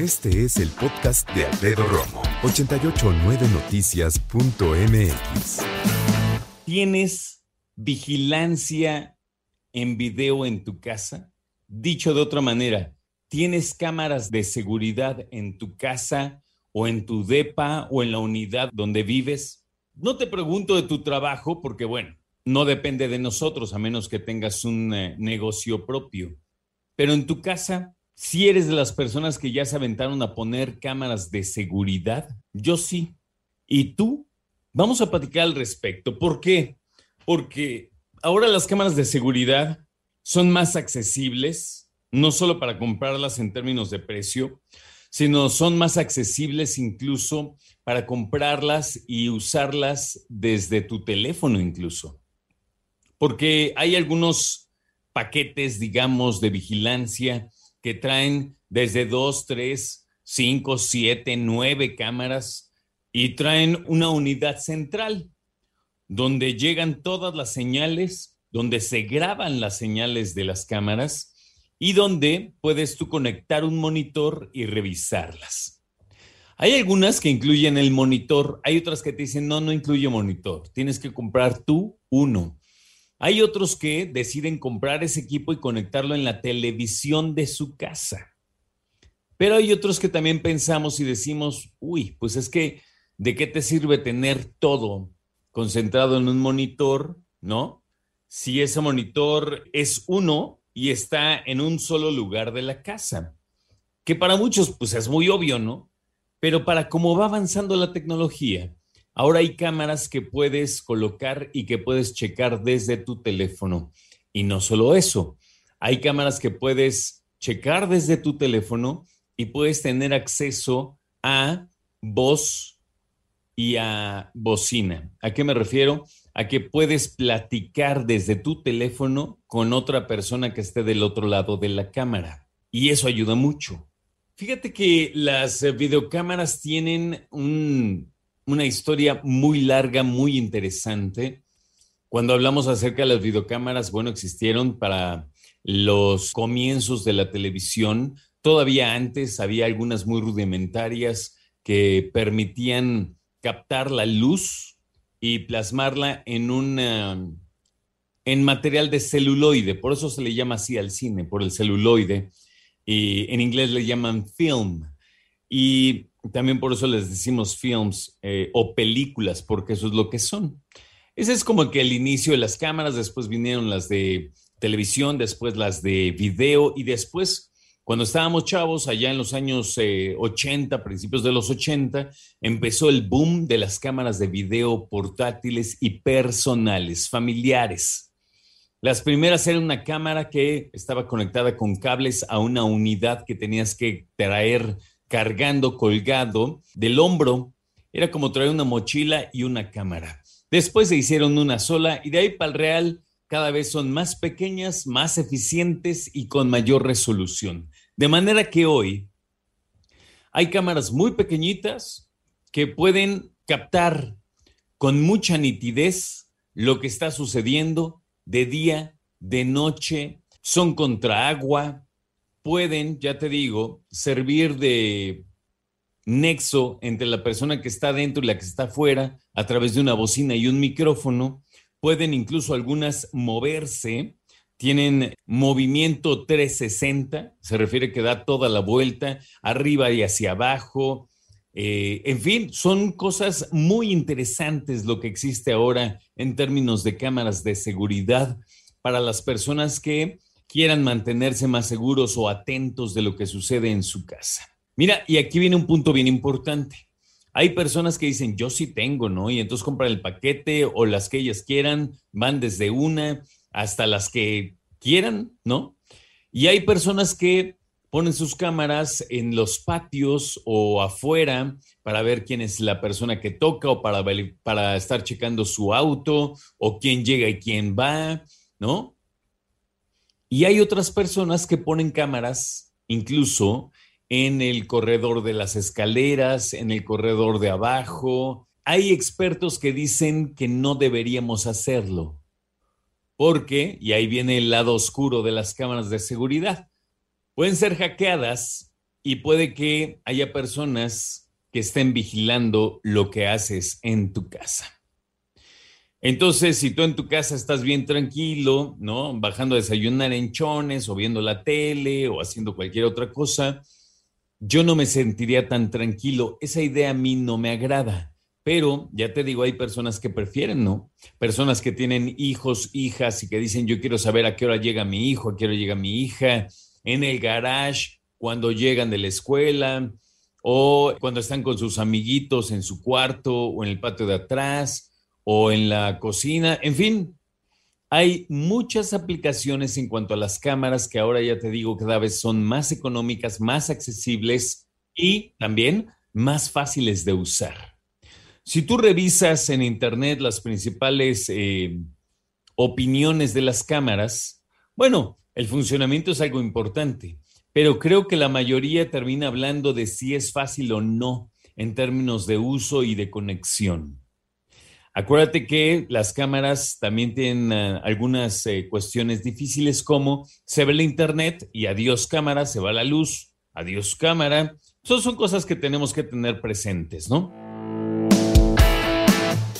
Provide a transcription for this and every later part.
Este es el podcast de Alfredo Romo, 889noticias.mx. ¿Tienes vigilancia en video en tu casa? Dicho de otra manera, ¿tienes cámaras de seguridad en tu casa o en tu DEPA o en la unidad donde vives? No te pregunto de tu trabajo porque, bueno, no depende de nosotros a menos que tengas un eh, negocio propio. Pero en tu casa, si eres de las personas que ya se aventaron a poner cámaras de seguridad, yo sí. ¿Y tú? Vamos a platicar al respecto. ¿Por qué? Porque ahora las cámaras de seguridad son más accesibles, no solo para comprarlas en términos de precio, sino son más accesibles incluso para comprarlas y usarlas desde tu teléfono incluso. Porque hay algunos paquetes, digamos, de vigilancia que traen desde dos, tres, cinco, siete, nueve cámaras y traen una unidad central donde llegan todas las señales, donde se graban las señales de las cámaras y donde puedes tú conectar un monitor y revisarlas. Hay algunas que incluyen el monitor, hay otras que te dicen, no, no incluye monitor, tienes que comprar tú uno. Hay otros que deciden comprar ese equipo y conectarlo en la televisión de su casa. Pero hay otros que también pensamos y decimos, uy, pues es que, ¿de qué te sirve tener todo concentrado en un monitor, no? Si ese monitor es uno y está en un solo lugar de la casa, que para muchos pues es muy obvio, ¿no? Pero para cómo va avanzando la tecnología, Ahora hay cámaras que puedes colocar y que puedes checar desde tu teléfono. Y no solo eso, hay cámaras que puedes checar desde tu teléfono y puedes tener acceso a voz y a bocina. ¿A qué me refiero? A que puedes platicar desde tu teléfono con otra persona que esté del otro lado de la cámara. Y eso ayuda mucho. Fíjate que las videocámaras tienen un una historia muy larga, muy interesante. Cuando hablamos acerca de las videocámaras, bueno, existieron para los comienzos de la televisión. Todavía antes había algunas muy rudimentarias que permitían captar la luz y plasmarla en un en material de celuloide, por eso se le llama así al cine, por el celuloide, y en inglés le llaman film. Y también por eso les decimos films eh, o películas, porque eso es lo que son. Ese es como que el inicio de las cámaras, después vinieron las de televisión, después las de video y después, cuando estábamos chavos, allá en los años 80, eh, principios de los 80, empezó el boom de las cámaras de video portátiles y personales, familiares. Las primeras eran una cámara que estaba conectada con cables a una unidad que tenías que traer cargando colgado del hombro. Era como traer una mochila y una cámara. Después se hicieron una sola y de ahí para el real cada vez son más pequeñas, más eficientes y con mayor resolución. De manera que hoy hay cámaras muy pequeñitas que pueden captar con mucha nitidez lo que está sucediendo de día, de noche, son contra agua, pueden, ya te digo, servir de nexo entre la persona que está dentro y la que está fuera a través de una bocina y un micrófono. Pueden incluso algunas moverse, tienen movimiento 360, se refiere que da toda la vuelta, arriba y hacia abajo. Eh, en fin, son cosas muy interesantes lo que existe ahora en términos de cámaras de seguridad para las personas que quieran mantenerse más seguros o atentos de lo que sucede en su casa. Mira, y aquí viene un punto bien importante. Hay personas que dicen, yo sí tengo, ¿no? Y entonces compran el paquete o las que ellas quieran, van desde una hasta las que quieran, ¿no? Y hay personas que ponen sus cámaras en los patios o afuera para ver quién es la persona que toca o para, para estar checando su auto o quién llega y quién va, ¿no? Y hay otras personas que ponen cámaras incluso en el corredor de las escaleras, en el corredor de abajo. Hay expertos que dicen que no deberíamos hacerlo, porque, y ahí viene el lado oscuro de las cámaras de seguridad, pueden ser hackeadas y puede que haya personas que estén vigilando lo que haces en tu casa. Entonces, si tú en tu casa estás bien tranquilo, ¿no? Bajando a desayunar en chones o viendo la tele o haciendo cualquier otra cosa, yo no me sentiría tan tranquilo. Esa idea a mí no me agrada. Pero ya te digo, hay personas que prefieren, ¿no? Personas que tienen hijos, hijas y que dicen, yo quiero saber a qué hora llega mi hijo, a qué hora llega mi hija, en el garage, cuando llegan de la escuela, o cuando están con sus amiguitos en su cuarto o en el patio de atrás o en la cocina, en fin, hay muchas aplicaciones en cuanto a las cámaras que ahora ya te digo cada vez son más económicas, más accesibles y también más fáciles de usar. Si tú revisas en Internet las principales eh, opiniones de las cámaras, bueno, el funcionamiento es algo importante, pero creo que la mayoría termina hablando de si es fácil o no en términos de uso y de conexión. Acuérdate que las cámaras también tienen uh, algunas eh, cuestiones difíciles como se ve la internet y adiós cámara, se va la luz, adiós cámara. Son cosas que tenemos que tener presentes, ¿no?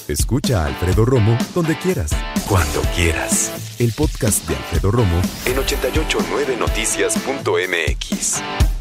Escucha a Alfredo Romo donde quieras, cuando quieras. El podcast de Alfredo Romo en 889noticias.mx.